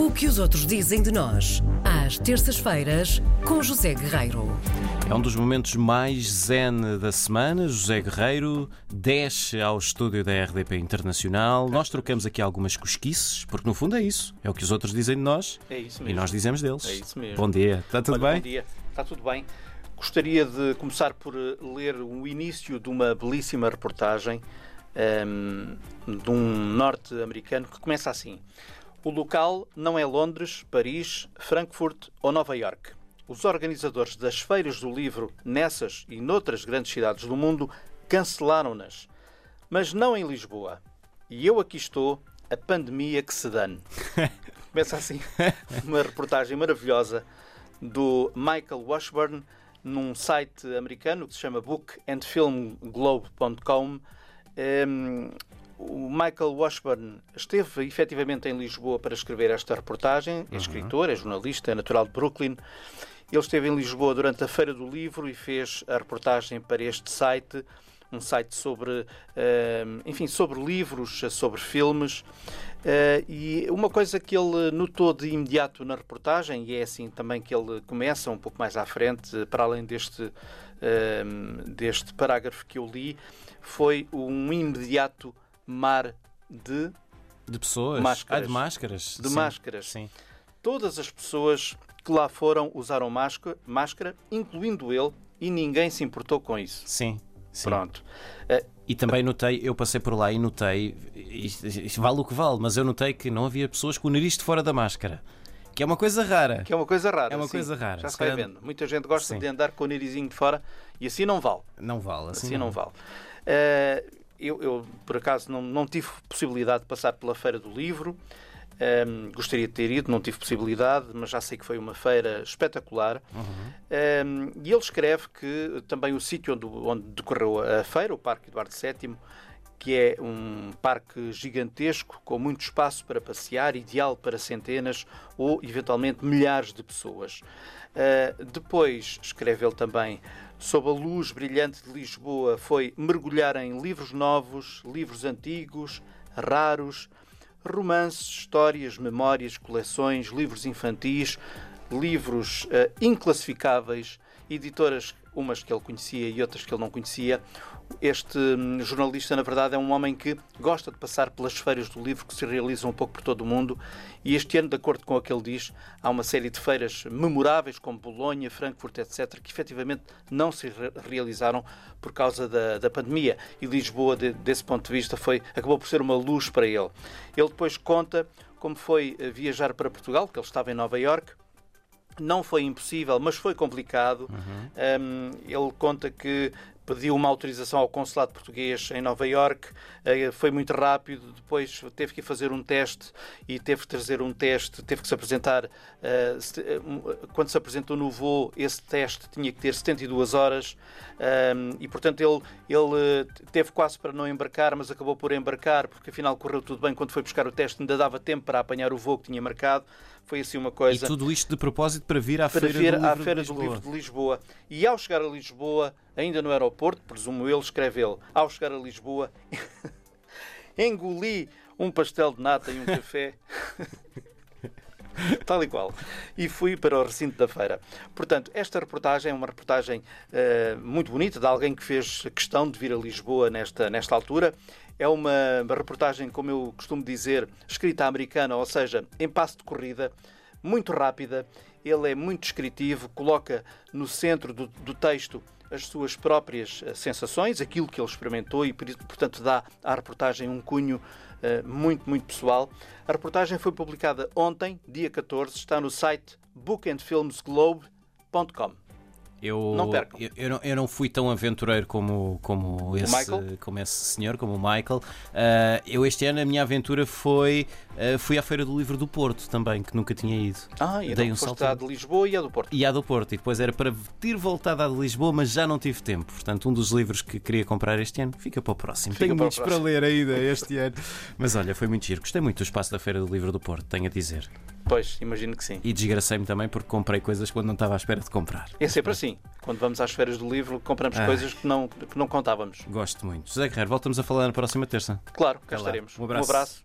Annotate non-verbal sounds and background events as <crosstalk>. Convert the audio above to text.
O que os outros dizem de nós, às terças-feiras, com José Guerreiro. É um dos momentos mais zen da semana. José Guerreiro desce ao estúdio da RDP Internacional. Nós trocamos aqui algumas cosquices, porque no fundo é isso. É o que os outros dizem de nós É isso e nós dizemos deles. É isso mesmo. Bom dia, está tudo Olha, bem? Bom dia. Está tudo bem. Gostaria de começar por eh, ler o início de uma belíssima reportagem ehm, de um norte-americano que começa assim. O local não é Londres, Paris, Frankfurt ou Nova York. Os organizadores das feiras do livro nessas e noutras grandes cidades do mundo cancelaram-nas, mas não em Lisboa. E eu aqui estou, a pandemia que se dane. <laughs> Começa assim uma reportagem maravilhosa do Michael Washburn num site americano que se chama bookandfilmglobe.com. O Michael Washburn esteve efetivamente em Lisboa para escrever esta reportagem. É escritor, é jornalista, é natural de Brooklyn. Ele esteve em Lisboa durante a Feira do Livro e fez a reportagem para este site, um site sobre, eh, enfim, sobre livros, sobre filmes. Eh, e uma coisa que ele notou de imediato na reportagem, e é assim também que ele começa um pouco mais à frente, para além deste, eh, deste parágrafo que eu li, foi um imediato mar de, De pessoas? Máscaras. Ah, de máscaras. de Sim. máscaras. Sim. Todas as pessoas que lá foram usaram máscara, máscara, incluindo ele, e ninguém se importou com isso. Sim. Sim. Pronto. E também notei, eu passei por lá e notei, isto, isto vale o que vale, mas eu notei que não havia pessoas com o nariz de fora da máscara. Que é uma coisa rara. Que é uma coisa rara. É uma sim. coisa rara. Já Se se vai vendo. Muita gente gosta Sim. de andar com o narizinho de fora e assim não vale. Não vale. Assim, Assim não vale. Eh, eu, eu, por acaso, não, não tive possibilidade de passar pela Feira do Livro. Ehm, gostaria de ter ido, não tive possibilidade, mas já sei que foi uma feira espetacular. Ehm, e ele escreve que também o sítio onde, onde decorreu a feira, o Parque Eduardo VII, que é um parque gigantesco com muito espaço para passear, ideal para centenas ou eventualmente milhares de pessoas. Uh, depois, escreve ele também, sob a luz brilhante de Lisboa, foi mergulhar em livros novos, livros antigos, raros, romances, histórias, memórias, coleções, livros infantis, livros uh, inclassificáveis, editoras, umas que ele conhecia e outras que ele não conhecia. Este hum, jornalista, na verdade, é um homem que gosta de passar pelas feiras do livro que se realizam um pouco por todo o mundo. E este ano, de acordo com o que ele diz, há uma série de feiras memoráveis, como Bolonha, Frankfurt, etc., que efetivamente não se re- realizaram por causa da, da pandemia. E Lisboa, de- desse ponto de vista, foi, acabou por ser uma luz para ele. Ele depois conta como foi eh, viajar para Portugal, porque ele estava em Nova Iorque, não foi impossível, mas foi complicado. Um, ele conta que pediu uma autorização ao consulado português em Nova Iorque, eh, foi muito rápido, depois teve que ir fazer um teste e teve que trazer um teste, teve que se apresentar. eh, eh, quando se apresentou no voo, esse teste tinha que ter 72 horas e, portanto, ele, ele teve quase para não embarcar, mas acabou por embarcar, porque afinal correu tudo bem. Quando foi buscar o teste, ainda dava tempo para apanhar o voo que tinha marcado. Foi assim uma E coisa tudo isto de propósito para vir à para Feira vir do à Livro Feira de do. Livro de Lisboa. E ao chegar a Lisboa, ainda no aeroporto, presumo ele, escreve ele, ao chegar a Lisboa, <laughs> engoli um pastel de nata e um café. <laughs> Tal e qual. E fui para o recinto da feira. Portanto, esta reportagem é uma reportagem eh, muito bonita de alguém que fez questão de vir a Lisboa nesta, nesta altura. É uma reportagem, como eu costumo dizer, escrita americana, ou seja, em passo de corrida, muito rápida. Ele é muito descritivo, coloca no centro do, do texto as suas próprias eh, sensações, aquilo que ele experimentou e, portanto, dá à reportagem um cunho eh, muito, muito pessoal. A reportagem foi publicada ontem, dia 14, está no site bookandfilmsglobe.com. Eu, Não percam. Eu, eu não, eu não fui tão aventureiro como, como, esse, Michael? como esse senhor, como o Michael. Ah, eu este ano a minha aventura foi ah, fui à Feira do Livro do Porto também, que nunca tinha ido. Ah, e Dei então um salto. à de Lisboa e à do Porto. E à do Porto, e depois era para ter voltado à de Lisboa, mas já não tive tempo. Portanto, um dos livros que queria comprar este ano fica para o próximo. Fica Tenho para muitos para, ler ainda este ano. Mas olha, foi muito giro. Gostei muito do espaço da Feira do Livro do Porto, tenho a dizer. Pois, imagino que sim. E desgracei-me também porque comprei coisas quando não estava à espera de comprar. É sempre assim. Quando vamos às feiras do livro, compramos Ai. coisas que não, que não contávamos. Gosto muito. José Guerreiro, voltamos a falar na próxima terça. Claro, cá estaremos. Um abraço. Um abraço.